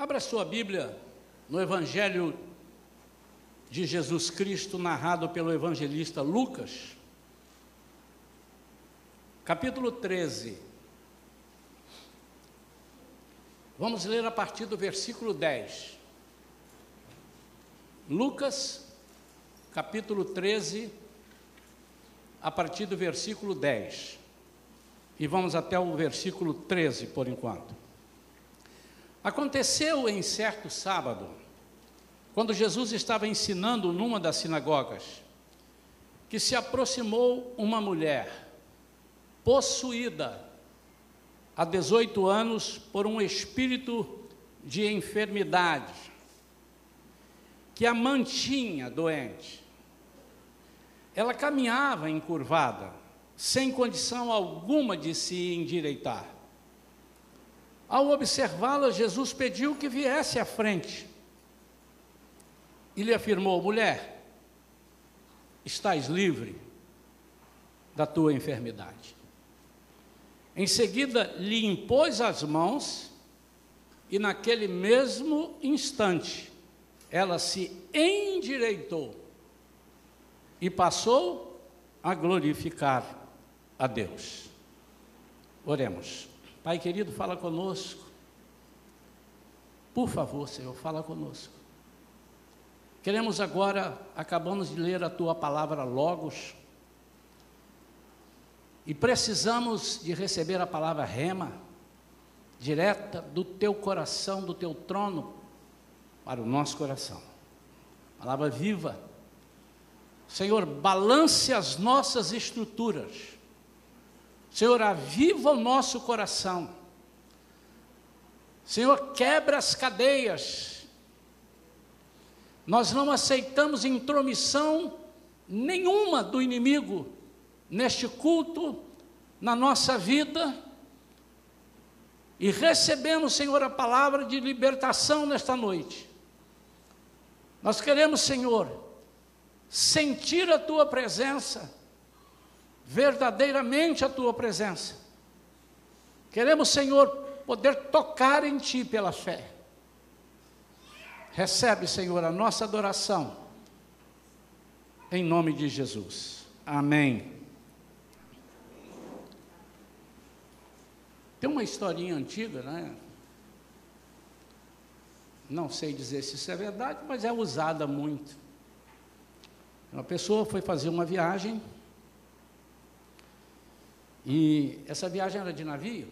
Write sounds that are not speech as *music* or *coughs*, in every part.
Abra sua Bíblia no Evangelho de Jesus Cristo, narrado pelo evangelista Lucas, capítulo 13. Vamos ler a partir do versículo 10. Lucas, capítulo 13, a partir do versículo 10. E vamos até o versículo 13 por enquanto. Aconteceu em certo sábado, quando Jesus estava ensinando numa das sinagogas, que se aproximou uma mulher possuída há 18 anos por um espírito de enfermidade, que a mantinha doente. Ela caminhava encurvada, sem condição alguma de se endireitar. Ao observá-la, Jesus pediu que viesse à frente. E lhe afirmou: mulher, estás livre da tua enfermidade. Em seguida, lhe impôs as mãos, e naquele mesmo instante, ela se endireitou e passou a glorificar a Deus. Oremos. Pai querido, fala conosco. Por favor, Senhor, fala conosco. Queremos agora, acabamos de ler a tua palavra Logos, e precisamos de receber a palavra rema, direta do teu coração, do teu trono, para o nosso coração. Palavra viva. Senhor, balance as nossas estruturas Senhor, aviva o nosso coração. Senhor, quebra as cadeias. Nós não aceitamos intromissão nenhuma do inimigo neste culto, na nossa vida. E recebemos, Senhor, a palavra de libertação nesta noite. Nós queremos, Senhor, sentir a tua presença verdadeiramente a tua presença. Queremos, Senhor, poder tocar em Ti pela fé. Recebe, Senhor, a nossa adoração, em nome de Jesus. Amém. Tem uma historinha antiga, né? Não sei dizer se isso é verdade, mas é usada muito. Uma pessoa foi fazer uma viagem e essa viagem era de navio.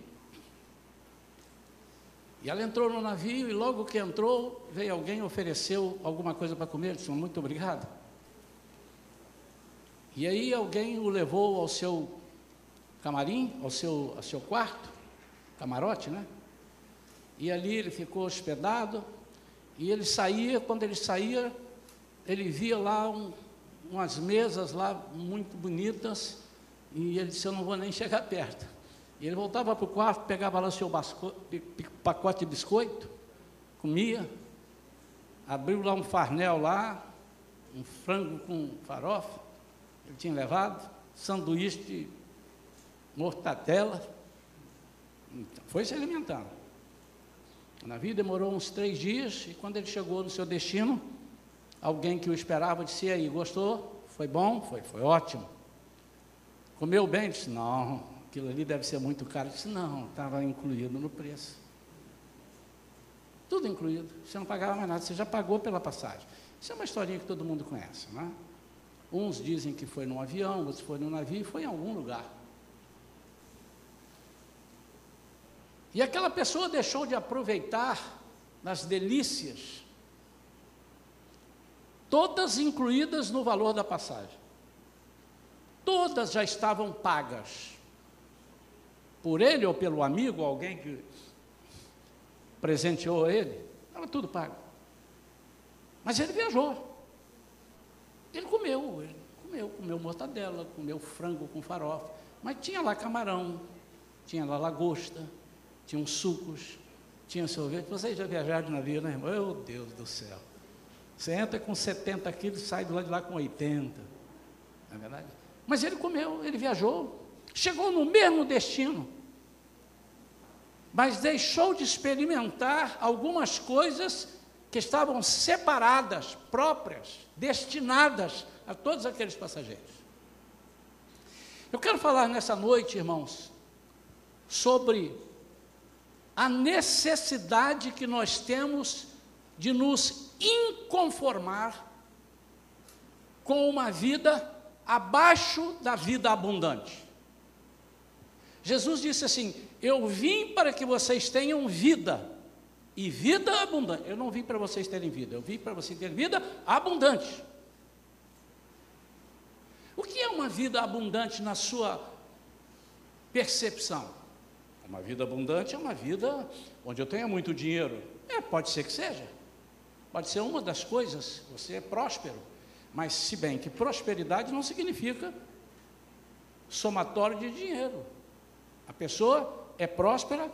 E ela entrou no navio e logo que entrou, veio alguém ofereceu alguma coisa para comer. Disse, muito obrigado. E aí alguém o levou ao seu camarim, ao seu, ao seu quarto, camarote, né? E ali ele ficou hospedado. E ele saía, quando ele saía, ele via lá um, umas mesas lá muito bonitas e ele disse: Eu não vou nem chegar perto. E ele voltava para o quarto, pegava lá o seu pacote de biscoito, comia, abriu lá um farnel lá, um frango com farofa, ele tinha levado, sanduíche de mortadela, então, foi se alimentando. O navio demorou uns três dias e quando ele chegou no seu destino, alguém que o esperava disse: aí, gostou? Foi bom? Foi, foi ótimo. Comeu bem? Disse, não, aquilo ali deve ser muito caro. Disse, não, estava incluído no preço. Tudo incluído. Você não pagava mais nada, você já pagou pela passagem. Isso é uma historinha que todo mundo conhece, não é? Uns dizem que foi num avião, outros foi num navio, foi em algum lugar. E aquela pessoa deixou de aproveitar das delícias, todas incluídas no valor da passagem todas já estavam pagas. Por ele ou pelo amigo, alguém que presenteou ele, estava tudo pago. Mas ele viajou. Ele comeu, ele comeu, comeu mortadela, comeu frango com farofa. Mas tinha lá camarão, tinha lá lagosta, tinha uns sucos, tinha sorvete. Vocês já viajaram de navio, né, irmão? Meu Deus do céu. Você entra com 70 quilos sai do lado de lá com 80. Não é verdade? Mas ele comeu, ele viajou, chegou no mesmo destino. mas deixou de experimentar algumas coisas que estavam separadas, próprias, destinadas a todos aqueles passageiros. Eu quero falar nessa noite, irmãos, sobre a necessidade que nós temos de nos inconformar com uma vida abaixo da vida abundante. Jesus disse assim: Eu vim para que vocês tenham vida, e vida abundante. Eu não vim para vocês terem vida, eu vim para vocês terem vida abundante. O que é uma vida abundante na sua percepção? Uma vida abundante é uma vida onde eu tenha muito dinheiro. É, pode ser que seja. Pode ser uma das coisas, você é próspero. Mas, se bem que prosperidade não significa somatório de dinheiro. A pessoa é próspera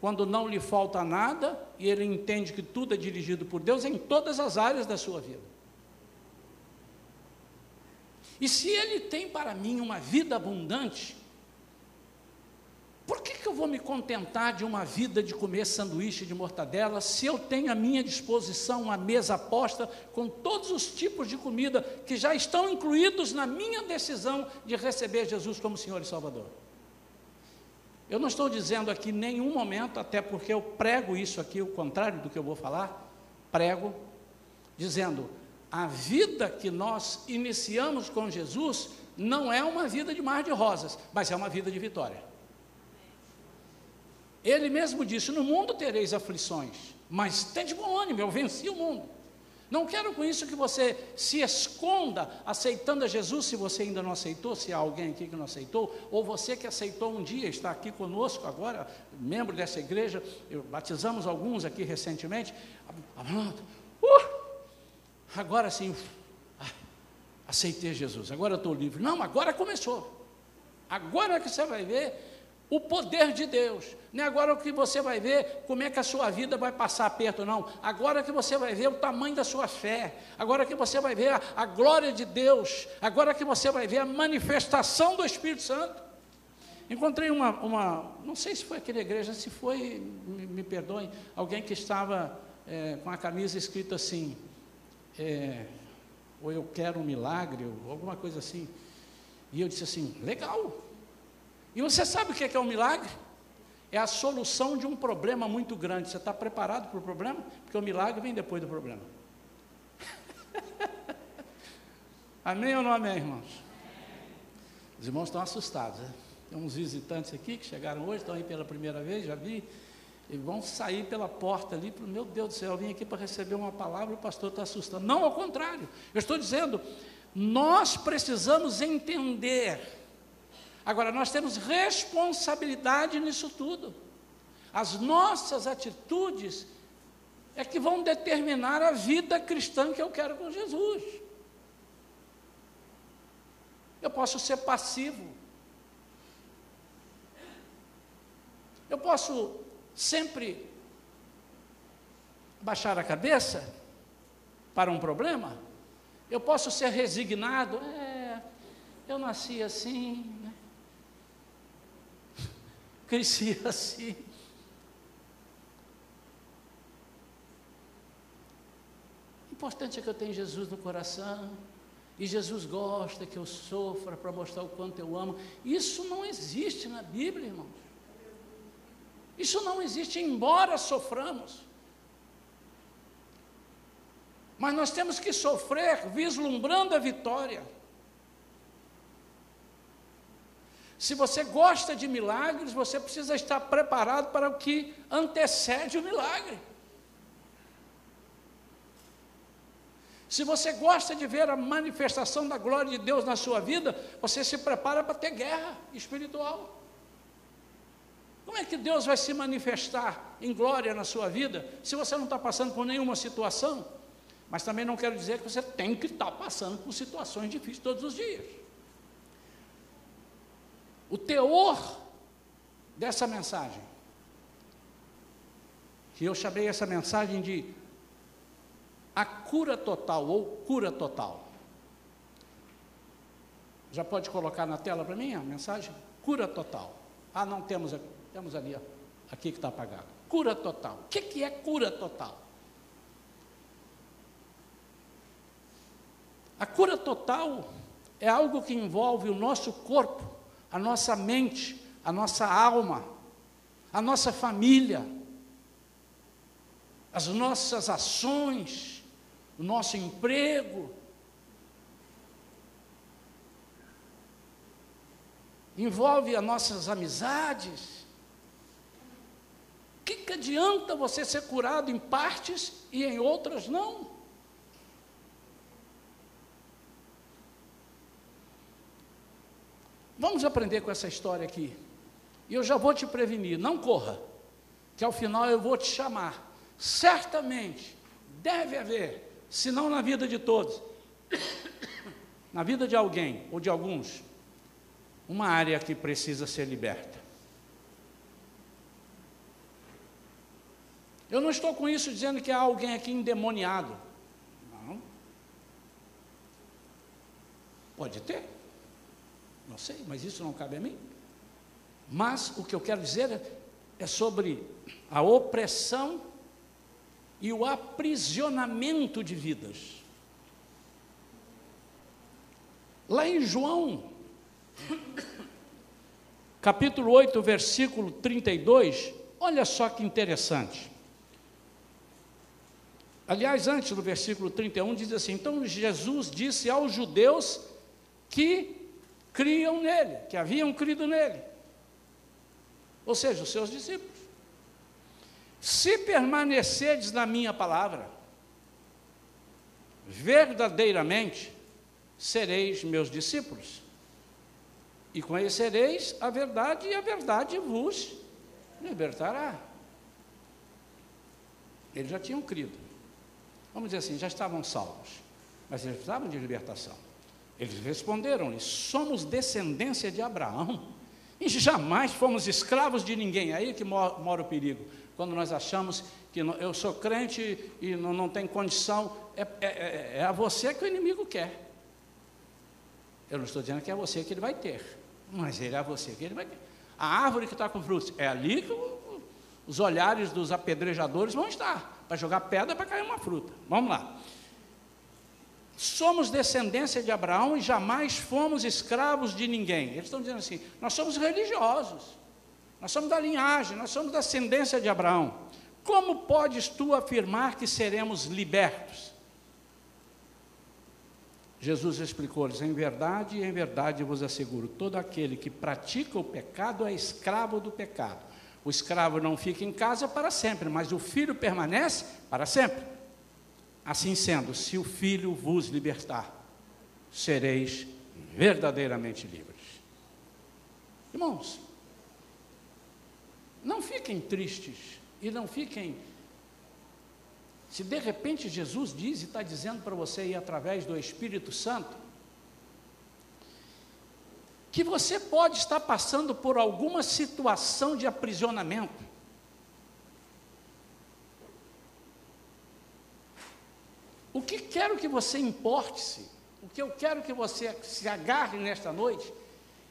quando não lhe falta nada e ele entende que tudo é dirigido por Deus em todas as áreas da sua vida. E se ele tem para mim uma vida abundante, por que, que eu vou me contentar de uma vida de comer sanduíche de mortadela se eu tenho à minha disposição uma mesa posta com todos os tipos de comida que já estão incluídos na minha decisão de receber Jesus como Senhor e Salvador? Eu não estou dizendo aqui nenhum momento, até porque eu prego isso aqui, o contrário do que eu vou falar, prego, dizendo: a vida que nós iniciamos com Jesus não é uma vida de mar de rosas, mas é uma vida de vitória. Ele mesmo disse: No mundo tereis aflições, mas tem de bom ânimo, eu venci o mundo. Não quero com isso que você se esconda aceitando a Jesus, se você ainda não aceitou, se há alguém aqui que não aceitou, ou você que aceitou um dia, está aqui conosco agora, membro dessa igreja, eu, batizamos alguns aqui recentemente. Uh, agora sim, aceitei Jesus, agora estou livre. Não, agora começou. Agora que você vai ver o poder de Deus. Não é agora que você vai ver como é que a sua vida vai passar aperto, não. Agora que você vai ver o tamanho da sua fé. Agora que você vai ver a, a glória de Deus. Agora que você vai ver a manifestação do Espírito Santo. Encontrei uma, uma não sei se foi aquela igreja, se foi, me, me perdoem, alguém que estava é, com a camisa escrita assim, é, ou eu quero um milagre, ou alguma coisa assim. E eu disse assim, legal, e você sabe o que é, que é um milagre? É a solução de um problema muito grande. Você está preparado para o problema? Porque o milagre vem depois do problema. *laughs* amém ou não amém, irmãos? Os irmãos estão assustados. Né? Tem uns visitantes aqui que chegaram hoje, estão aí pela primeira vez, já vi, e vão sair pela porta ali, meu Deus do céu, eu vim aqui para receber uma palavra o pastor está assustando. Não, ao contrário, eu estou dizendo, nós precisamos entender Agora, nós temos responsabilidade nisso tudo. As nossas atitudes é que vão determinar a vida cristã que eu quero com Jesus. Eu posso ser passivo. Eu posso sempre baixar a cabeça para um problema. Eu posso ser resignado. É, eu nasci assim? Crescia *laughs* assim. O importante é que eu tenha Jesus no coração. E Jesus gosta que eu sofra para mostrar o quanto eu amo. Isso não existe na Bíblia, irmãos. Isso não existe, embora soframos. Mas nós temos que sofrer vislumbrando a vitória. Se você gosta de milagres, você precisa estar preparado para o que antecede o milagre. Se você gosta de ver a manifestação da glória de Deus na sua vida, você se prepara para ter guerra espiritual. Como é que Deus vai se manifestar em glória na sua vida se você não está passando por nenhuma situação? Mas também não quero dizer que você tem que estar passando por situações difíceis todos os dias. O teor dessa mensagem, que eu chamei essa mensagem de a cura total ou cura total. Já pode colocar na tela para mim a mensagem? Cura total. Ah, não temos, temos ali. Aqui que está apagado. Cura total. O que, que é cura total? A cura total é algo que envolve o nosso corpo, a nossa mente, a nossa alma, a nossa família, as nossas ações, o nosso emprego. Envolve as nossas amizades. O que, que adianta você ser curado em partes e em outras não? Vamos aprender com essa história aqui. E eu já vou te prevenir, não corra, que ao final eu vou te chamar. Certamente deve haver, se não na vida de todos, *coughs* na vida de alguém ou de alguns, uma área que precisa ser liberta. Eu não estou com isso dizendo que há alguém aqui endemoniado. Não. Pode ter. Não sei, mas isso não cabe a mim. Mas o que eu quero dizer é sobre a opressão e o aprisionamento de vidas. Lá em João, *coughs* capítulo 8, versículo 32, olha só que interessante. Aliás, antes do versículo 31, diz assim: Então Jesus disse aos judeus que criam nele, que haviam crido nele. Ou seja, os seus discípulos. Se permanecerdes na minha palavra, verdadeiramente sereis meus discípulos, e conhecereis a verdade, e a verdade vos libertará. Eles já tinham crido. Vamos dizer assim, já estavam salvos, mas eles precisavam de libertação. Eles responderam-lhe: Somos descendência de Abraão e jamais fomos escravos de ninguém. É aí que mora, o perigo. Quando nós achamos que eu sou crente e não, não tem condição, é, é, é, é a você que o inimigo quer. Eu não estou dizendo que é você que ele vai ter, mas ele é você que ele vai ter. A árvore que está com frutos, é ali que os olhares dos apedrejadores vão estar, para jogar pedra para cair uma fruta. Vamos lá. Somos descendência de Abraão e jamais fomos escravos de ninguém. Eles estão dizendo assim: nós somos religiosos, nós somos da linhagem, nós somos da ascendência de Abraão. Como podes tu afirmar que seremos libertos? Jesus explicou-lhes: em verdade, em verdade vos asseguro: todo aquele que pratica o pecado é escravo do pecado. O escravo não fica em casa para sempre, mas o filho permanece para sempre. Assim sendo, se o Filho vos libertar, sereis verdadeiramente livres. Irmãos, não fiquem tristes e não fiquem. Se de repente Jesus diz e está dizendo para você ir através do Espírito Santo, que você pode estar passando por alguma situação de aprisionamento, O que quero que você importe-se, o que eu quero que você se agarre nesta noite,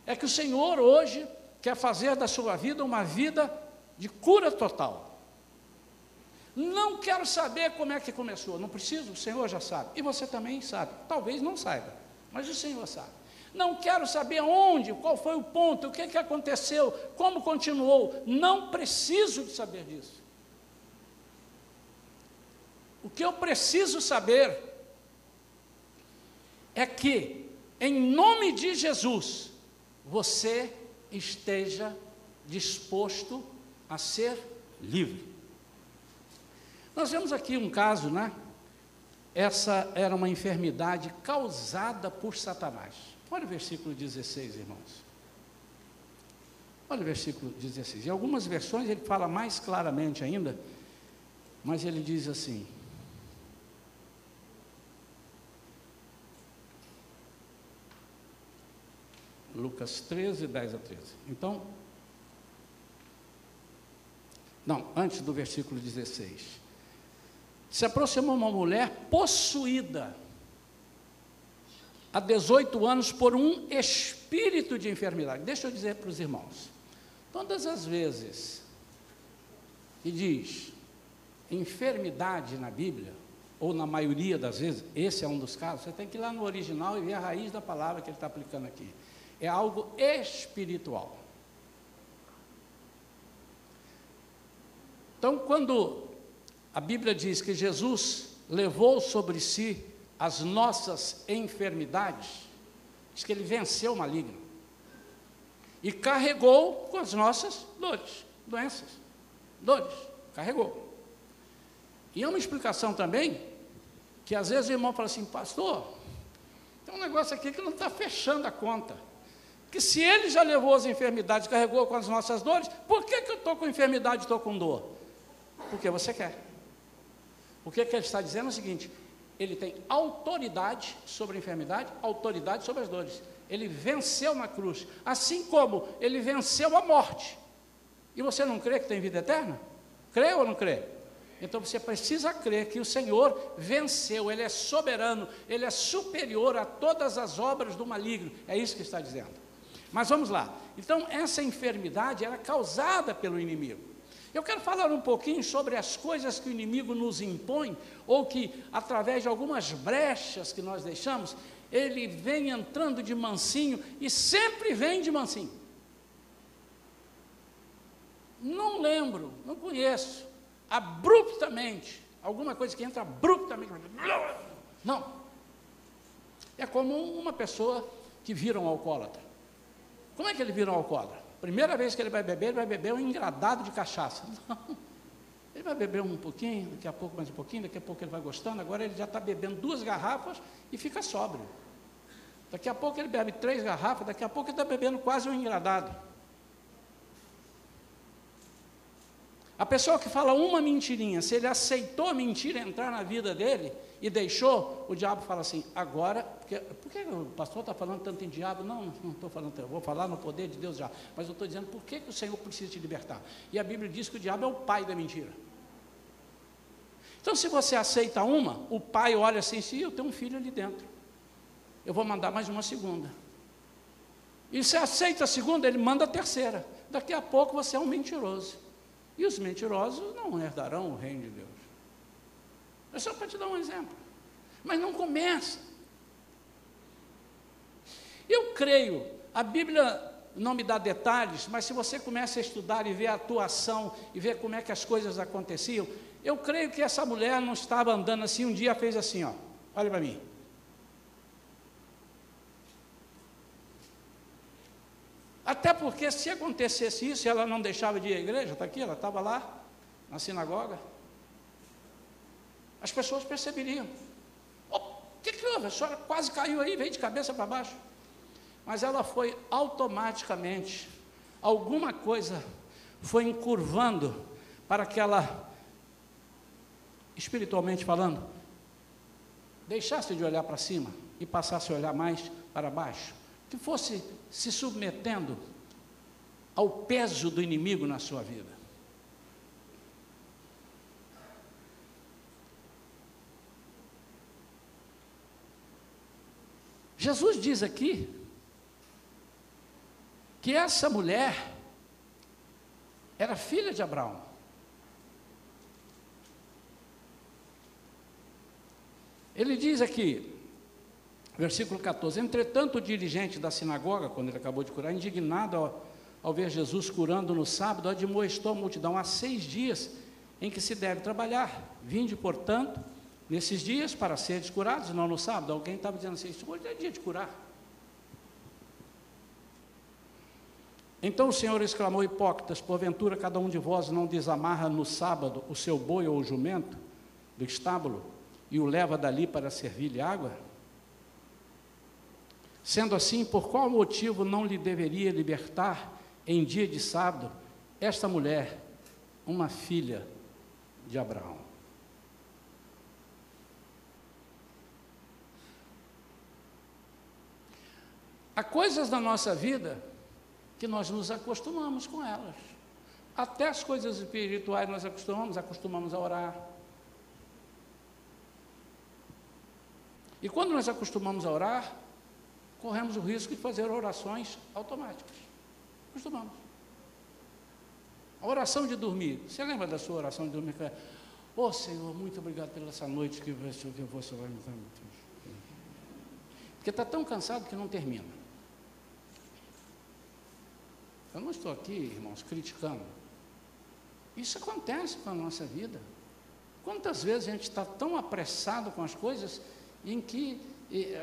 é que o Senhor hoje quer fazer da sua vida uma vida de cura total. Não quero saber como é que começou, não preciso, o Senhor já sabe, e você também sabe, talvez não saiba, mas o Senhor sabe. Não quero saber onde, qual foi o ponto, o que, que aconteceu, como continuou, não preciso de saber disso. O que eu preciso saber é que, em nome de Jesus, você esteja disposto a ser livre. Nós vemos aqui um caso, né? Essa era uma enfermidade causada por Satanás. Olha o versículo 16, irmãos. Olha o versículo 16. Em algumas versões ele fala mais claramente ainda, mas ele diz assim: Lucas 13, 10 a 13. Então, não, antes do versículo 16. Se aproximou uma mulher possuída há 18 anos por um espírito de enfermidade. Deixa eu dizer para os irmãos: todas as vezes que diz enfermidade na Bíblia, ou na maioria das vezes, esse é um dos casos, você tem que ir lá no original e ver a raiz da palavra que ele está aplicando aqui. É algo espiritual. Então, quando a Bíblia diz que Jesus levou sobre si as nossas enfermidades, diz que ele venceu o maligno e carregou com as nossas dores, doenças, dores, carregou. E é uma explicação também que às vezes o irmão fala assim, pastor, tem um negócio aqui que não está fechando a conta. Que se ele já levou as enfermidades, carregou com as nossas dores, por que, que eu estou com enfermidade e estou com dor? Porque você quer. O que, que ele está dizendo é o seguinte: ele tem autoridade sobre a enfermidade, autoridade sobre as dores. Ele venceu na cruz, assim como ele venceu a morte. E você não crê que tem vida eterna? Crê ou não crê? Então você precisa crer que o Senhor venceu, Ele é soberano, Ele é superior a todas as obras do maligno. É isso que está dizendo. Mas vamos lá. Então, essa enfermidade era causada pelo inimigo. Eu quero falar um pouquinho sobre as coisas que o inimigo nos impõe, ou que, através de algumas brechas que nós deixamos, ele vem entrando de mansinho e sempre vem de mansinho. Não lembro, não conheço, abruptamente, alguma coisa que entra abruptamente. Não. É como uma pessoa que vira um alcoólatra. Como é que ele vira um alcoólatra? Primeira vez que ele vai beber, ele vai beber um engradado de cachaça. *laughs* Não. Ele vai beber um pouquinho, daqui a pouco mais um pouquinho, daqui a pouco ele vai gostando, agora ele já está bebendo duas garrafas e fica sóbrio. Daqui a pouco ele bebe três garrafas, daqui a pouco ele está bebendo quase um engradado. A pessoa que fala uma mentirinha, se ele aceitou a mentira entrar na vida dele e deixou, o diabo fala assim: agora, porque, por que o pastor está falando tanto em diabo? Não, não estou falando, eu vou falar no poder de Deus já, mas eu estou dizendo por que, que o Senhor precisa te libertar. E a Bíblia diz que o diabo é o pai da mentira. Então, se você aceita uma, o pai olha assim: sim, eu tenho um filho ali dentro, eu vou mandar mais uma segunda. E se aceita a segunda, ele manda a terceira. Daqui a pouco você é um mentiroso. E os mentirosos não herdarão o reino de Deus. É só para te dar um exemplo. Mas não começa. Eu creio, a Bíblia não me dá detalhes, mas se você começa a estudar e ver a atuação e ver como é que as coisas aconteciam, eu creio que essa mulher não estava andando assim, um dia fez assim, ó, olha para mim. Até porque se acontecesse isso, ela não deixava de ir à igreja, está aqui, ela estava lá, na sinagoga. As pessoas perceberiam. O oh, que, que houve? A senhora quase caiu aí, veio de cabeça para baixo. Mas ela foi automaticamente, alguma coisa foi encurvando para que ela, espiritualmente falando, deixasse de olhar para cima e passasse a olhar mais para baixo que fosse se submetendo ao peso do inimigo na sua vida. Jesus diz aqui que essa mulher era filha de Abraão. Ele diz aqui, Versículo 14: Entretanto, o dirigente da sinagoga, quando ele acabou de curar, indignado ao, ao ver Jesus curando no sábado, admoestou a multidão há seis dias em que se deve trabalhar. Vinde, portanto, nesses dias para seres curados, não no sábado. Alguém estava dizendo assim: hoje é dia de curar. Então o Senhor exclamou: Hipócritas, porventura cada um de vós não desamarra no sábado o seu boi ou o jumento do estábulo e o leva dali para servir-lhe água? Sendo assim, por qual motivo não lhe deveria libertar em dia de sábado esta mulher, uma filha de Abraão? Há coisas na nossa vida que nós nos acostumamos com elas. Até as coisas espirituais nós acostumamos, acostumamos a orar. E quando nós acostumamos a orar, corremos o risco de fazer orações automáticas. Costumamos. A oração de dormir. Você lembra da sua oração de dormir? Ô oh, Senhor, muito obrigado pela essa noite que você vai me dar. Porque está tão cansado que não termina. Eu não estou aqui, irmãos, criticando. Isso acontece com a nossa vida. Quantas vezes a gente está tão apressado com as coisas em que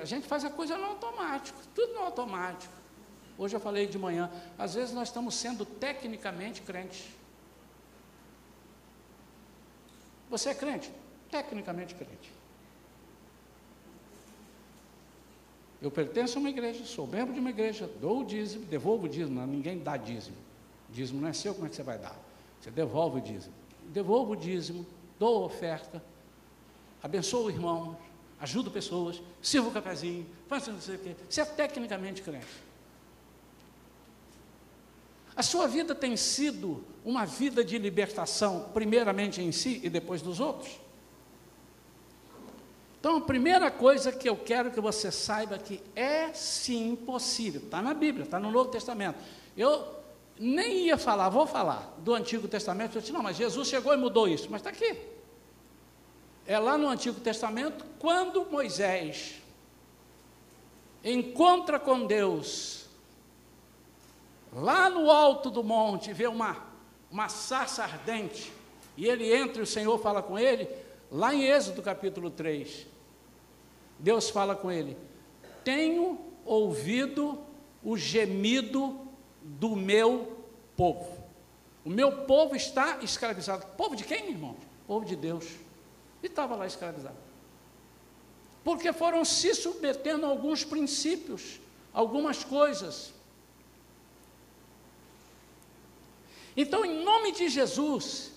a gente faz a coisa no automático, tudo no automático. Hoje eu falei de manhã, às vezes nós estamos sendo tecnicamente crentes. Você é crente? Tecnicamente crente. Eu pertenço a uma igreja, sou membro de uma igreja, dou o dízimo, devolvo o dízimo, ninguém dá dízimo. Dízimo não é seu, como é que você vai dar? Você devolve o dízimo. Devolvo o dízimo, dou oferta, abençoo o irmão, ajudo pessoas, sirvo o cafezinho, faço não sei o quê. Você é tecnicamente crente. A sua vida tem sido uma vida de libertação, primeiramente em si e depois dos outros? Então, a primeira coisa que eu quero que você saiba que é sim possível, está na Bíblia, está no Novo Testamento. Eu nem ia falar, vou falar do Antigo Testamento, eu disse, não, mas Jesus chegou e mudou isso, mas está aqui. É lá no Antigo Testamento, quando Moisés encontra com Deus, lá no alto do monte, vê uma, uma sarça ardente, e ele entra e o Senhor fala com ele, lá em Êxodo capítulo 3, Deus fala com ele: Tenho ouvido o gemido do meu povo. O meu povo está escravizado. Povo de quem, irmão? Povo de Deus. E estava lá escravizado. Porque foram se submetendo a alguns princípios, algumas coisas. Então, em nome de Jesus,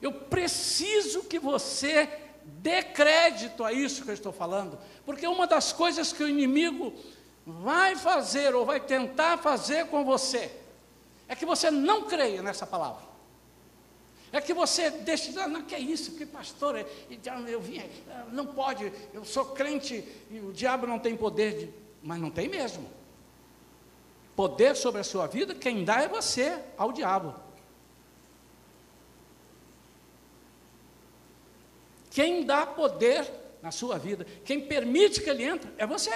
eu preciso que você dê crédito a isso que eu estou falando, porque uma das coisas que o inimigo vai fazer ou vai tentar fazer com você é que você não creia nessa palavra. É que você deixe, ah, não, que é isso, que pastor, eu vim, não pode, eu sou crente e o diabo não tem poder, de, mas não tem mesmo. Poder sobre a sua vida, quem dá é você ao diabo. Quem dá poder na sua vida, quem permite que ele entre, é você.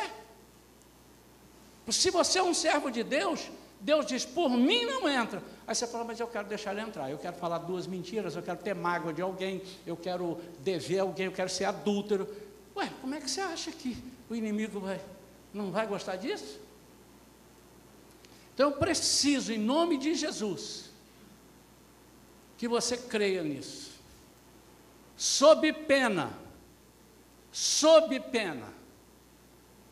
Se você é um servo de Deus, Deus diz, por mim não entra. Aí você fala, mas eu quero deixar ele entrar, eu quero falar duas mentiras, eu quero ter mágoa de alguém, eu quero dever alguém, eu quero ser adúltero. Ué, como é que você acha que o inimigo vai, não vai gostar disso? Então eu preciso, em nome de Jesus, que você creia nisso. Sob pena, sob pena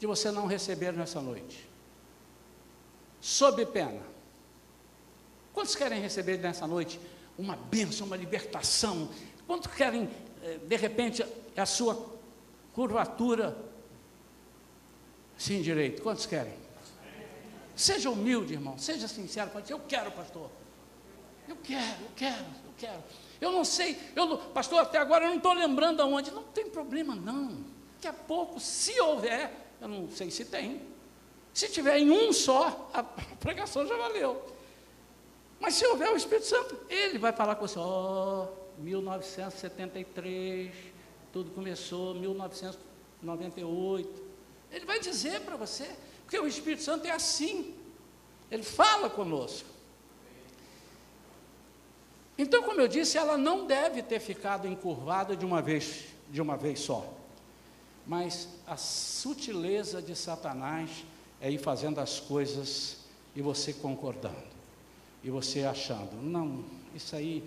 de você não receber nessa noite sob pena. Quantos querem receber nessa noite uma bênção, uma libertação? Quantos querem, eh, de repente, a sua curvatura sem direito? Quantos querem? Seja humilde, irmão, seja sincero, eu quero, pastor. Eu quero, eu quero, eu quero. Eu não sei, eu, pastor, até agora eu não estou lembrando aonde. Não tem problema, não. Daqui a pouco, se houver, eu não sei se tem, se tiver em um só, a *laughs* pregação já valeu. Mas se houver o Espírito Santo, ele vai falar com você, ó, oh, 1973, tudo começou, 1998. Ele vai dizer para você, porque o Espírito Santo é assim. Ele fala conosco. Então, como eu disse, ela não deve ter ficado encurvada de uma vez, de uma vez só. Mas a sutileza de Satanás é ir fazendo as coisas e você concordando, e você achando, não, isso aí.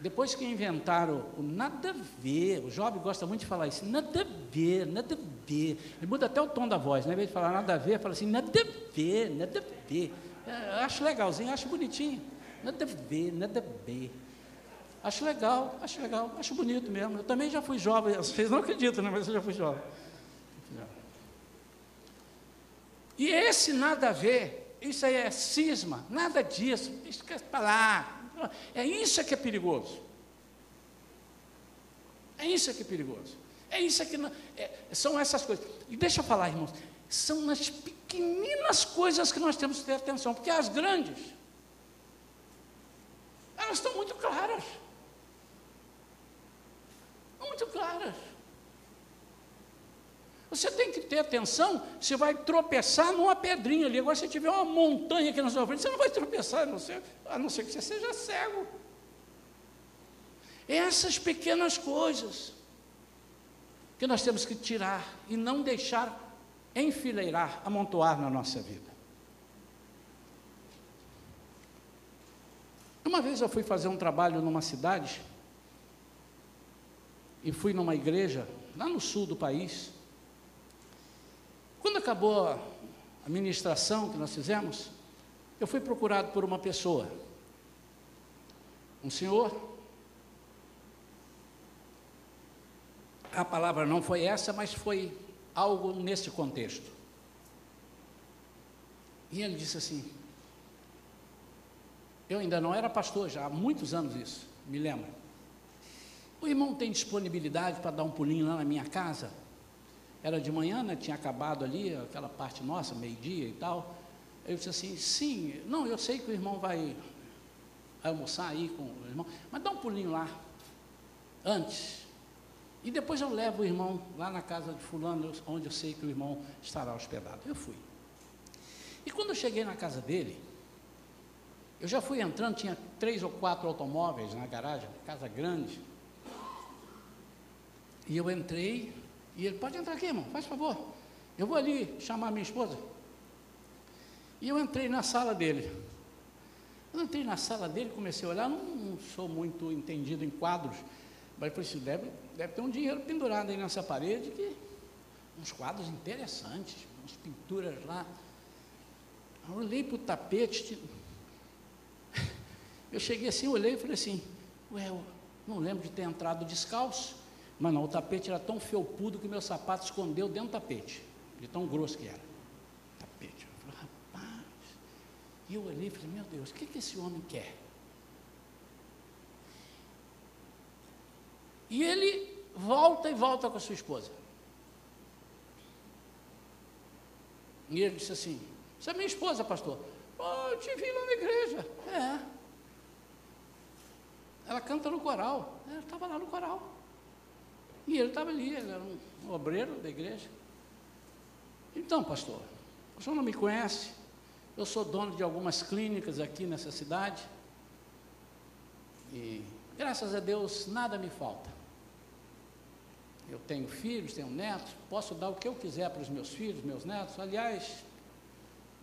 Depois que inventaram o nada a ver, o jovem gosta muito de falar isso, nada a ver, nada a ver. Ele muda até o tom da voz, né? Em vez de falar nada a ver, fala assim, nada a ver, nada a ver. É, acho legalzinho, acho bonitinho. Nada a ver, nada a ver. Acho legal, acho legal, acho bonito mesmo. Eu também já fui jovem, vocês não acreditam, né? Mas eu já fui jovem. E esse nada a ver, isso aí é cisma, nada disso, isso que é para lá. É isso que é perigoso. É isso que é perigoso. É isso que não, é, são essas coisas. E deixa eu falar, irmãos, são nas pequeninas coisas que nós temos que ter atenção, porque as grandes, elas estão muito claras. Muito claras. Você tem que ter atenção, você vai tropeçar numa pedrinha ali. Agora, se tiver uma montanha aqui na sua frente, você não vai tropeçar, a não ser, a não ser que você seja cego. Essas pequenas coisas que nós temos que tirar e não deixar enfileirar, amontoar na nossa vida. Uma vez eu fui fazer um trabalho numa cidade e fui numa igreja lá no sul do país. Quando acabou a ministração que nós fizemos, eu fui procurado por uma pessoa, um senhor. A palavra não foi essa, mas foi algo nesse contexto. E ele disse assim: Eu ainda não era pastor, já há muitos anos isso, me lembro. O irmão tem disponibilidade para dar um pulinho lá na minha casa? Era de manhã, né, tinha acabado ali aquela parte nossa, meio-dia e tal. Eu disse assim: sim, não, eu sei que o irmão vai almoçar aí com o irmão, mas dá um pulinho lá, antes. E depois eu levo o irmão lá na casa de Fulano, onde eu sei que o irmão estará hospedado. Eu fui. E quando eu cheguei na casa dele, eu já fui entrando, tinha três ou quatro automóveis na garagem, casa grande. E eu entrei, e ele, pode entrar aqui, irmão, faz favor. Eu vou ali chamar minha esposa. E eu entrei na sala dele. Eu entrei na sala dele, comecei a olhar, não, não sou muito entendido em quadros, mas eu falei assim, deve, deve ter um dinheiro pendurado aí nessa parede, que, uns quadros interessantes, umas pinturas lá. Eu olhei para o tapete, *laughs* eu cheguei assim, olhei e falei assim, ué, eu não lembro de ter entrado descalço. Mas não, o tapete era tão felpudo que meu sapato escondeu dentro do tapete, de tão grosso que era. Tapete. Eu falei, rapaz. E eu olhei e falei, meu Deus, o que, que esse homem quer? E ele volta e volta com a sua esposa. E ele disse assim: Você é minha esposa, pastor? Oh, eu te vi lá na igreja. É. Ela canta no coral. Ela estava lá no coral. E ele estava ali, ele era um obreiro da igreja. Então, pastor, o senhor não me conhece? Eu sou dono de algumas clínicas aqui nessa cidade. E graças a Deus nada me falta. Eu tenho filhos, tenho netos, posso dar o que eu quiser para os meus filhos, meus netos. Aliás,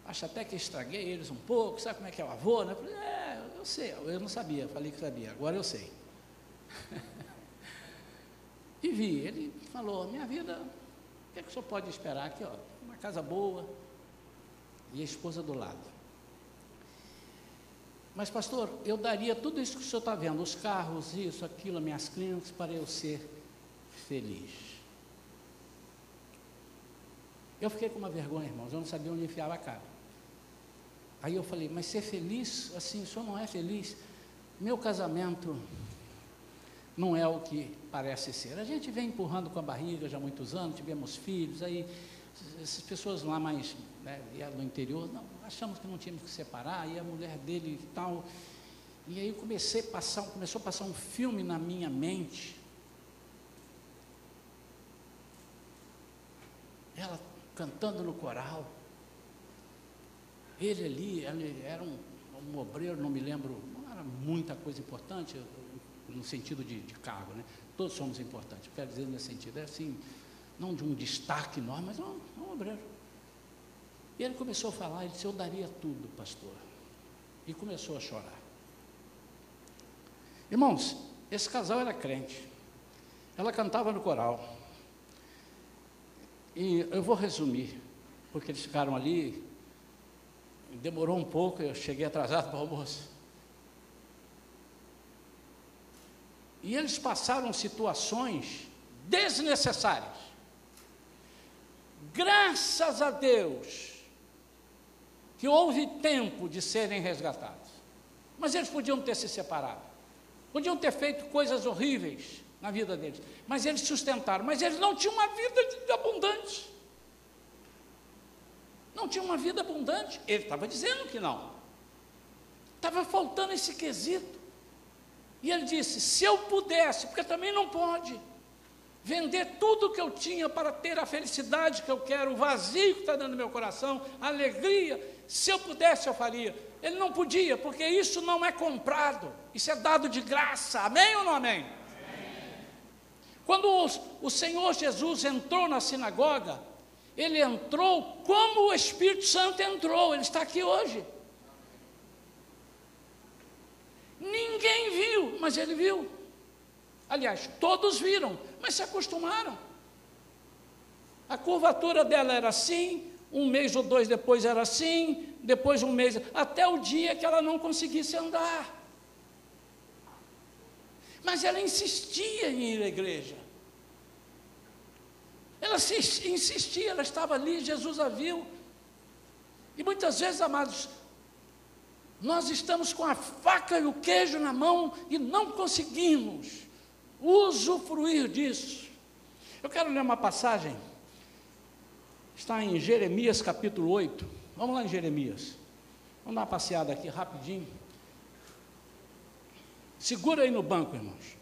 acho até que estraguei eles um pouco. Sabe como é que é o avô? Né? É, eu sei, eu não sabia, falei que sabia, agora eu sei. *laughs* E vi, ele falou, minha vida, o que, é que o senhor pode esperar aqui, ó, uma casa boa e a esposa do lado. Mas, pastor, eu daria tudo isso que o senhor está vendo, os carros, isso, aquilo, as minhas clínicas, para eu ser feliz. Eu fiquei com uma vergonha, irmãos, eu não sabia onde enfiava a cara. Aí eu falei, mas ser feliz, assim, o senhor não é feliz? Meu casamento não é o que parece ser. A gente vem empurrando com a barriga já há muitos anos, tivemos filhos, aí essas pessoas lá mais né, no interior, não, achamos que não tínhamos que separar, e a mulher dele e tal. E aí comecei a passar, começou a passar um filme na minha mente. Ela cantando no coral. Ele ali, ele era um, um obreiro, não me lembro, não era muita coisa importante, no sentido de, de cargo, né? Todos somos importantes, quero dizer nesse sentido, é assim, não de um destaque enorme, mas não, é um obreiro. E ele começou a falar, ele disse, eu daria tudo, pastor. E começou a chorar. Irmãos, esse casal era crente. Ela cantava no coral. E eu vou resumir, porque eles ficaram ali, demorou um pouco, eu cheguei atrasado para o almoço. E eles passaram situações desnecessárias. Graças a Deus que houve tempo de serem resgatados. Mas eles podiam ter se separado. Podiam ter feito coisas horríveis na vida deles. Mas eles sustentaram. Mas eles não tinham uma vida abundante. Não tinham uma vida abundante. Ele estava dizendo que não. Estava faltando esse quesito. E ele disse: se eu pudesse, porque também não pode, vender tudo que eu tinha para ter a felicidade que eu quero, o vazio que está dentro do meu coração, a alegria, se eu pudesse, eu faria. Ele não podia, porque isso não é comprado, isso é dado de graça. Amém ou não amém? amém. Quando o, o Senhor Jesus entrou na sinagoga, ele entrou como o Espírito Santo entrou, ele está aqui hoje. Ninguém viu, mas ele viu. Aliás, todos viram, mas se acostumaram. A curvatura dela era assim, um mês ou dois depois era assim, depois um mês, até o dia que ela não conseguisse andar. Mas ela insistia em ir à igreja. Ela insistia, ela estava ali, Jesus a viu. E muitas vezes, amados, nós estamos com a faca e o queijo na mão e não conseguimos usufruir disso. Eu quero ler uma passagem, está em Jeremias capítulo 8. Vamos lá em Jeremias. Vamos dar uma passeada aqui rapidinho. Segura aí no banco, irmãos.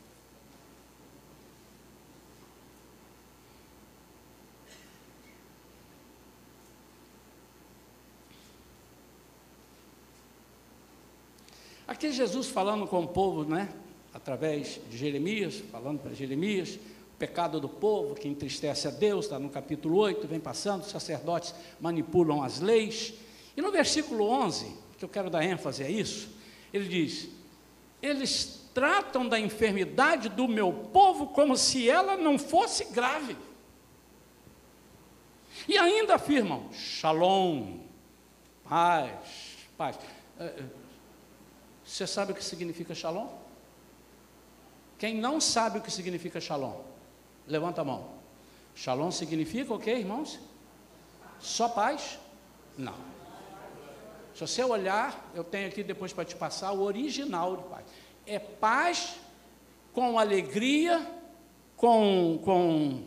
Aqui Jesus falando com o povo, né? Através de Jeremias, falando para Jeremias, o pecado do povo que entristece a Deus, está no capítulo 8, vem passando, os sacerdotes manipulam as leis. E no versículo 11, que eu quero dar ênfase a isso, ele diz: Eles tratam da enfermidade do meu povo como se ela não fosse grave. E ainda afirmam: Shalom, paz, paz. Você sabe o que significa shalom? Quem não sabe o que significa shalom, levanta a mão. Shalom significa o que, irmãos? Só paz? Não. Se você olhar, eu tenho aqui depois para te passar o original de paz. É paz com alegria, com, com,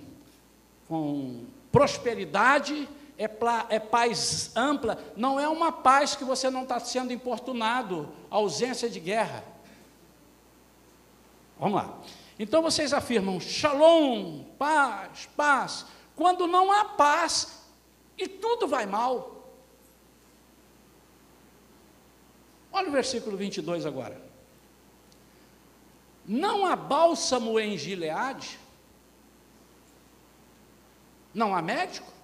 com prosperidade, é, é paz ampla, não é uma paz que você não está sendo importunado, ausência de guerra. Vamos lá. Então vocês afirmam shalom, paz, paz, quando não há paz e tudo vai mal. Olha o versículo 22 agora. Não há bálsamo em Gileade? Não há médico?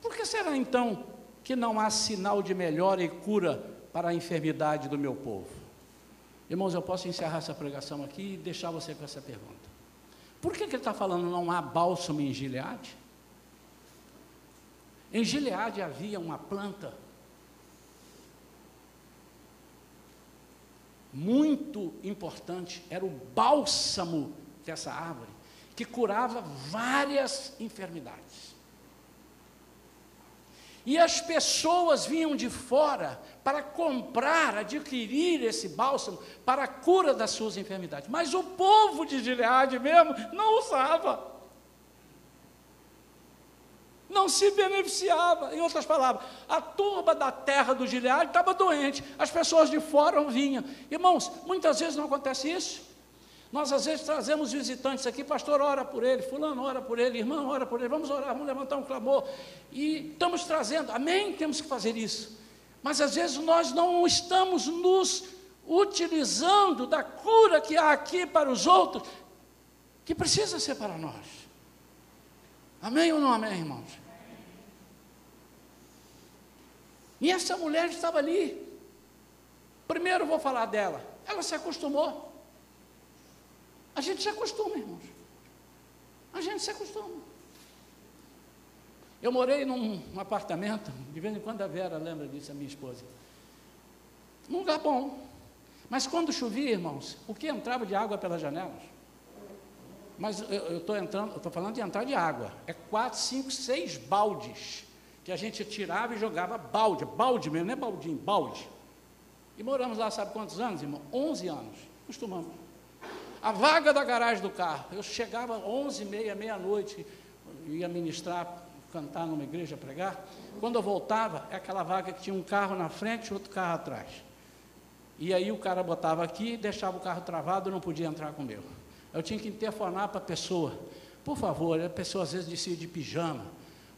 Por que será então que não há sinal de melhora e cura para a enfermidade do meu povo? Irmãos, eu posso encerrar essa pregação aqui e deixar você com essa pergunta. Por que, que ele está falando não há bálsamo em Gileade? Em Gileade havia uma planta muito importante, era o bálsamo dessa árvore, que curava várias enfermidades. E as pessoas vinham de fora para comprar, adquirir esse bálsamo para a cura das suas enfermidades. Mas o povo de Gileade mesmo não usava. Não se beneficiava. Em outras palavras, a turba da terra do Gileade estava doente, as pessoas de fora vinham. Irmãos, muitas vezes não acontece isso. Nós às vezes trazemos visitantes aqui, pastor, ora por ele, fulano, ora por ele, irmão, ora por ele, vamos orar, vamos levantar um clamor. E estamos trazendo, amém, temos que fazer isso. Mas às vezes nós não estamos nos utilizando da cura que há aqui para os outros, que precisa ser para nós. Amém ou não amém, irmãos? E essa mulher estava ali. Primeiro vou falar dela. Ela se acostumou. A gente se acostuma, irmãos. A gente se acostuma. Eu morei num apartamento, de vez em quando a Vera lembra disso, a minha esposa. Num lugar bom. Mas quando chovia, irmãos, o que entrava de água pelas janelas? Mas eu estou entrando, estou falando de entrar de água. É quatro, cinco, seis baldes que a gente tirava e jogava balde, balde mesmo, não é baldinho, balde. E moramos lá, sabe quantos anos, irmão? Onze anos. Costumamos a vaga da garagem do carro. Eu chegava e meia, meia-noite, ia ministrar, cantar numa igreja, pregar. Quando eu voltava, é aquela vaga que tinha um carro na frente e outro carro atrás. E aí o cara botava aqui, deixava o carro travado, não podia entrar com o meu. Eu tinha que interfonar para a pessoa. Por favor, a pessoa às vezes descia de pijama.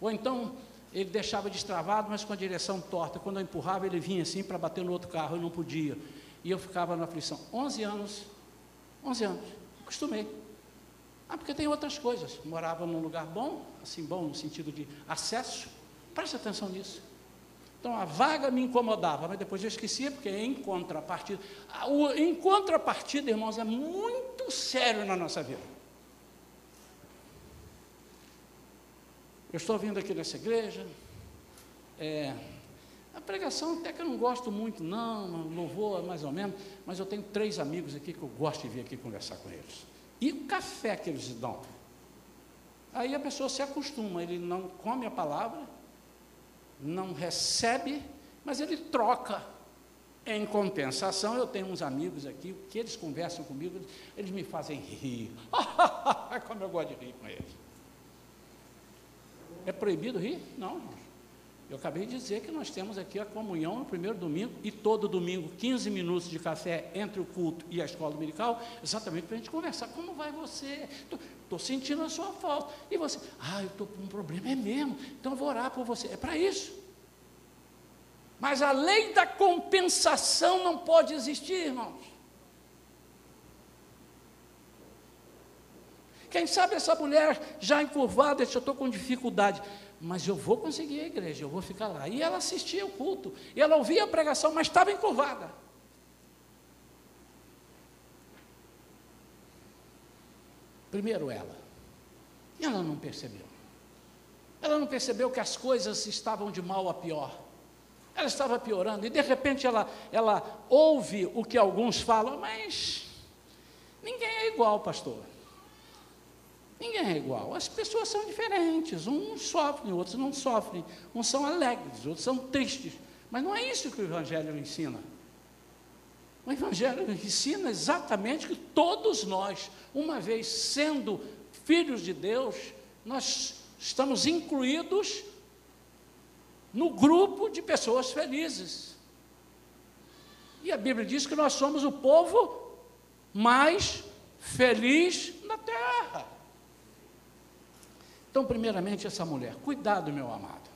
Ou então ele deixava destravado, mas com a direção torta. Quando eu empurrava, ele vinha assim para bater no outro carro, eu não podia. E eu ficava na aflição. 11 anos, 11 anos, acostumei. Ah, porque tem outras coisas. Morava num lugar bom, assim, bom no sentido de acesso. Preste atenção nisso. Então a vaga me incomodava, mas depois eu esquecia, porque em contrapartida. O, em contrapartida, irmãos, é muito sério na nossa vida. Eu estou vindo aqui nessa igreja. É, a pregação até que eu não gosto muito, não, louvor mais ou menos, mas eu tenho três amigos aqui que eu gosto de vir aqui conversar com eles. E o café que eles dão. Aí a pessoa se acostuma, ele não come a palavra, não recebe, mas ele troca. Em compensação, eu tenho uns amigos aqui, que eles conversam comigo, eles me fazem rir. *laughs* Como eu gosto de rir com eles. É proibido rir? Não, Eu acabei de dizer que nós temos aqui a comunhão no primeiro domingo e todo domingo 15 minutos de café entre o culto e a escola dominical, exatamente para a gente conversar. Como vai você? Estou sentindo a sua falta. E você? Ah, eu estou com um problema, é mesmo. Então eu vou orar por você. É para isso. Mas a lei da compensação não pode existir, irmãos. Quem sabe essa mulher já encurvada, eu estou com dificuldade, mas eu vou conseguir a igreja, eu vou ficar lá. E ela assistia o culto, e ela ouvia a pregação, mas estava encurvada. Primeiro ela. E ela não percebeu. Ela não percebeu que as coisas estavam de mal a pior. Ela estava piorando, e de repente ela, ela ouve o que alguns falam, mas ninguém é igual, pastor. Ninguém é igual. As pessoas são diferentes. Uns sofrem, outros não sofrem. Uns são alegres, outros são tristes. Mas não é isso que o Evangelho ensina. O Evangelho ensina exatamente que todos nós, uma vez sendo filhos de Deus, nós estamos incluídos no grupo de pessoas felizes. E a Bíblia diz que nós somos o povo mais feliz na terra. Então, primeiramente, essa mulher, cuidado, meu amado.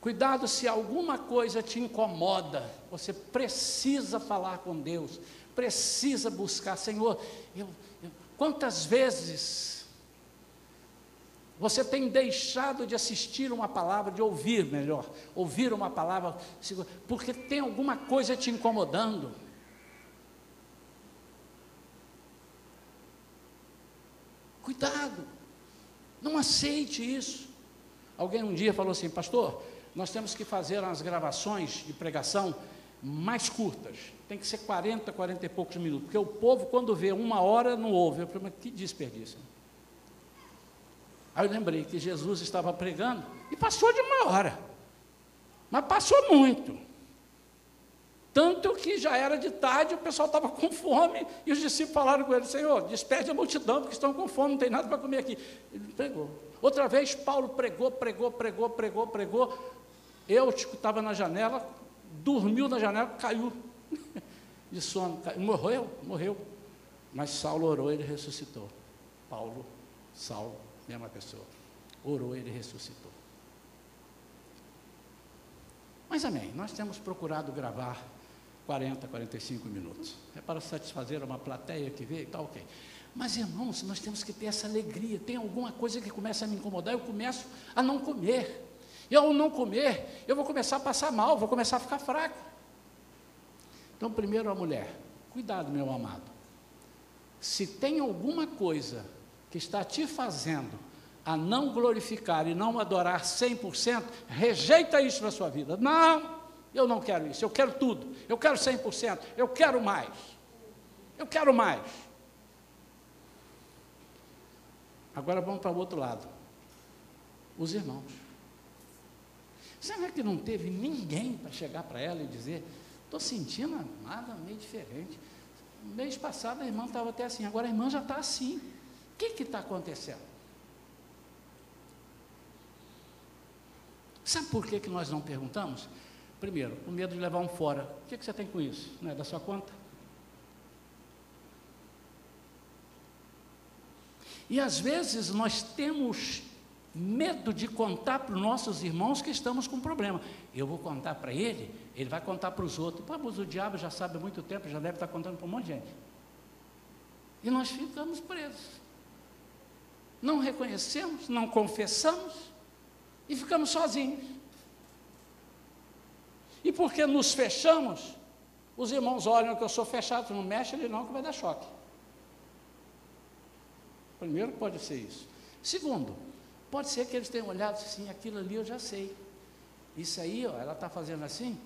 Cuidado se alguma coisa te incomoda, você precisa falar com Deus, precisa buscar, Senhor. Eu, eu, quantas vezes você tem deixado de assistir uma palavra, de ouvir melhor, ouvir uma palavra, porque tem alguma coisa te incomodando? Cuidado. Não aceite isso. Alguém um dia falou assim, pastor, nós temos que fazer umas gravações de pregação mais curtas. Tem que ser 40, 40 e poucos minutos. Porque o povo, quando vê uma hora, não ouve. Eu falei, mas que desperdício. Aí eu lembrei que Jesus estava pregando e passou de uma hora. Mas passou muito. Tanto que já era de tarde, o pessoal estava com fome, e os discípulos falaram com ele, Senhor, despede a multidão, porque estão com fome, não tem nada para comer aqui. Ele pregou. Outra vez, Paulo pregou, pregou, pregou, pregou, pregou. Eutico estava na janela, dormiu na janela, caiu *laughs* de sono. Caiu. Morreu? Morreu. Mas Saulo orou, ele ressuscitou. Paulo, Saulo, mesma pessoa. Orou, ele ressuscitou. Mas amém, nós temos procurado gravar 40, 45 minutos. É para satisfazer uma plateia que vê e tal, ok. Mas irmãos, nós temos que ter essa alegria. Tem alguma coisa que começa a me incomodar, eu começo a não comer. E ao não comer, eu vou começar a passar mal, vou começar a ficar fraco. Então, primeiro a mulher, cuidado, meu amado. Se tem alguma coisa que está te fazendo a não glorificar e não adorar 100%, rejeita isso na sua vida. Não, eu não quero isso, eu quero tudo. Eu quero 100%, eu quero mais. Eu quero mais. Agora vamos para o outro lado. Os irmãos. Será que não teve ninguém para chegar para ela e dizer: estou sentindo nada meio diferente? Mês passado a irmã estava até assim, agora a irmã já está assim. O que está acontecendo? Sabe por que, que nós não perguntamos? Primeiro, o medo de levar um fora. O que, que você tem com isso? Não é da sua conta? E às vezes nós temos medo de contar para os nossos irmãos que estamos com problema. Eu vou contar para ele, ele vai contar para os outros. Pô, mas o diabo já sabe há muito tempo, já deve estar contando para um monte de gente. E nós ficamos presos. Não reconhecemos, não confessamos e ficamos sozinhos. E porque nos fechamos, os irmãos olham que eu sou fechado, não mexe ele não, que vai dar choque. Primeiro, pode ser isso. Segundo, pode ser que eles tenham olhado assim, aquilo ali eu já sei. Isso aí, ó, ela está fazendo assim,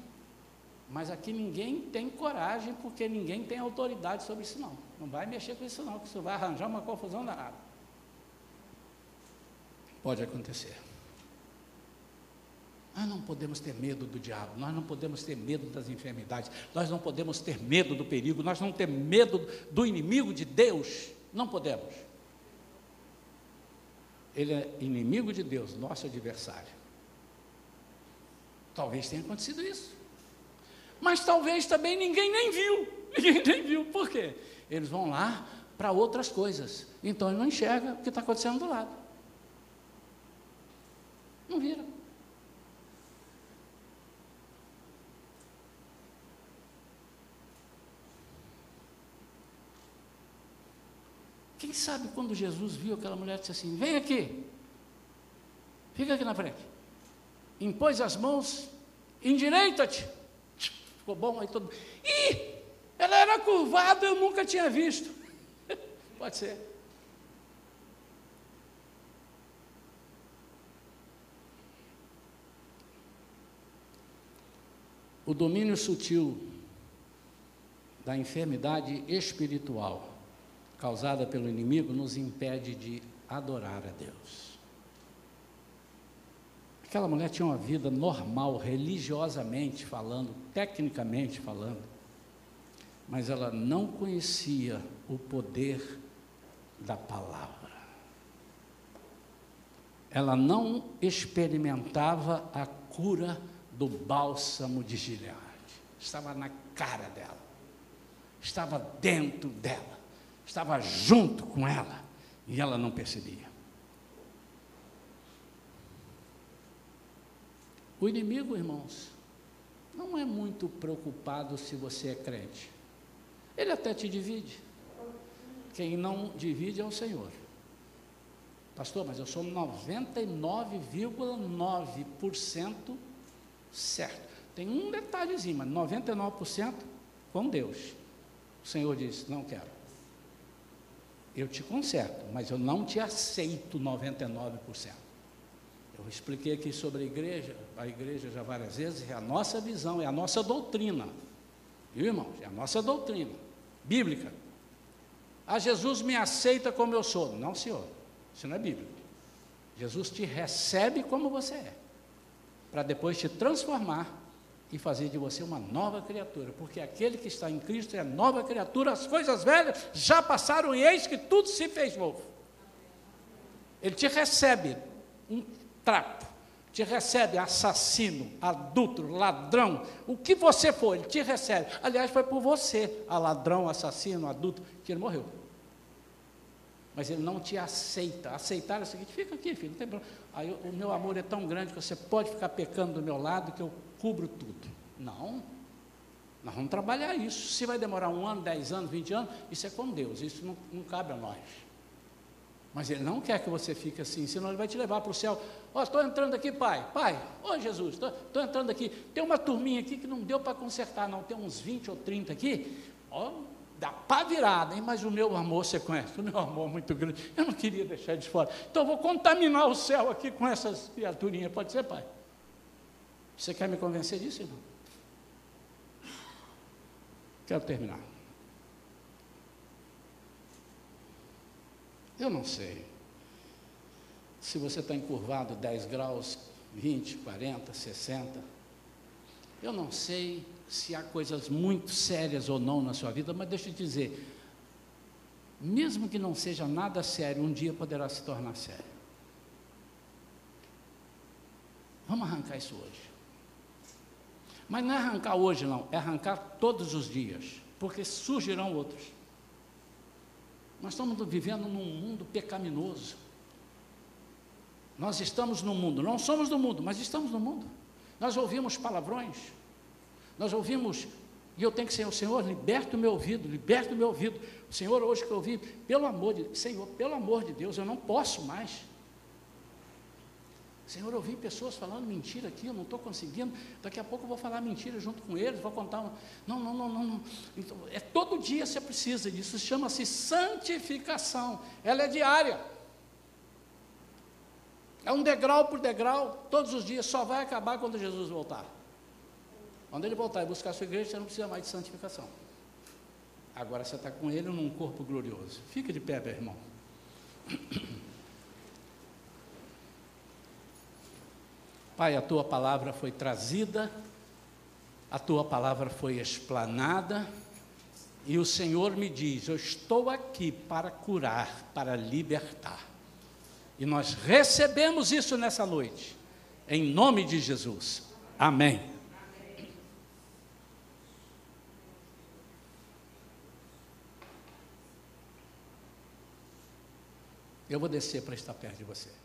mas aqui ninguém tem coragem, porque ninguém tem autoridade sobre isso não. Não vai mexer com isso não, que isso vai arranjar uma confusão danada. Pode acontecer. Nós não podemos ter medo do diabo, nós não podemos ter medo das enfermidades, nós não podemos ter medo do perigo, nós não temos medo do inimigo de Deus, não podemos. Ele é inimigo de Deus, nosso adversário. Talvez tenha acontecido isso. Mas talvez também ninguém nem viu. *laughs* Ninguém nem viu. Por quê? Eles vão lá para outras coisas. Então ele não enxerga o que está acontecendo do lado. Não vira. Quem sabe quando Jesus viu aquela mulher disse assim: Vem aqui, fica aqui na frente. Impôs as mãos, endireita-te. Ficou bom aí todo. Ih, ela era curvada, eu nunca tinha visto. *laughs* Pode ser. O domínio sutil da enfermidade espiritual causada pelo inimigo nos impede de adorar a Deus. Aquela mulher tinha uma vida normal, religiosamente falando, tecnicamente falando, mas ela não conhecia o poder da palavra. Ela não experimentava a cura do bálsamo de Gileade. Estava na cara dela, estava dentro dela estava junto com ela e ela não percebia. O inimigo, irmãos, não é muito preocupado se você é crente. Ele até te divide. Quem não divide é o Senhor. Pastor, mas eu sou 99,9% certo. Tem um detalhezinho, mas 99% com Deus. O Senhor diz: Não quero eu te conserto, mas eu não te aceito 99%. Eu expliquei aqui sobre a igreja, a igreja já várias vezes, é a nossa visão, é a nossa doutrina. Viu, irmãos? É a nossa doutrina bíblica. Ah, Jesus me aceita como eu sou. Não, senhor. Isso não é bíblico. Jesus te recebe como você é, para depois te transformar e fazer de você uma nova criatura, porque aquele que está em Cristo é nova criatura, as coisas velhas já passaram e eis que tudo se fez novo. Ele te recebe um trapo, te recebe assassino, adulto, ladrão, o que você for, ele te recebe. Aliás, foi por você, a ladrão, assassino, adulto, que ele morreu. Mas ele não te aceita. Aceitar é o seguinte: fica aqui, filho, não tem problema. Aí o meu amor é tão grande que você pode ficar pecando do meu lado que eu cubro tudo. Não. Nós vamos trabalhar isso. Se vai demorar um ano, dez anos, vinte anos, isso é com Deus, isso não, não cabe a nós. Mas Ele não quer que você fique assim, senão Ele vai te levar para o céu. Ó, oh, estou entrando aqui, pai. Pai, ô oh, Jesus, estou entrando aqui. Tem uma turminha aqui que não deu para consertar, não. Tem uns 20 ou 30 aqui. Ó, oh, dá para virada, hein? Mas o meu amor, você conhece, o meu amor é muito grande. Eu não queria deixar de fora. Então eu vou contaminar o céu aqui com essas criaturinhas. Pode ser, pai? Você quer me convencer disso, irmão? Quero terminar. Eu não sei se você está encurvado 10 graus, 20, 40, 60. Eu não sei se há coisas muito sérias ou não na sua vida, mas deixa eu te dizer, mesmo que não seja nada sério, um dia poderá se tornar sério. Vamos arrancar isso hoje. Mas não é arrancar hoje, não, é arrancar todos os dias, porque surgirão outros. Nós estamos vivendo num mundo pecaminoso. Nós estamos no mundo, não somos do mundo, mas estamos no mundo. Nós ouvimos palavrões, nós ouvimos, e eu tenho que ser o Senhor, liberta o meu ouvido, liberta o meu ouvido. Senhor, hoje que eu ouvi, pelo amor de Senhor, pelo amor de Deus, eu não posso mais. Senhor, eu ouvi pessoas falando mentira aqui, eu não estou conseguindo. Daqui a pouco eu vou falar mentira junto com eles, vou contar. Uma... Não, não, não, não. não. Então, é todo dia você precisa disso. Chama-se santificação. Ela é diária. É um degrau por degrau, todos os dias, só vai acabar quando Jesus voltar. Quando ele voltar e buscar a sua igreja, você não precisa mais de santificação. Agora você está com ele num corpo glorioso. Fica de pé, meu irmão. *coughs* Pai, a tua palavra foi trazida, a tua palavra foi explanada, e o Senhor me diz: Eu estou aqui para curar, para libertar. E nós recebemos isso nessa noite, em nome de Jesus. Amém. Eu vou descer para estar perto de você.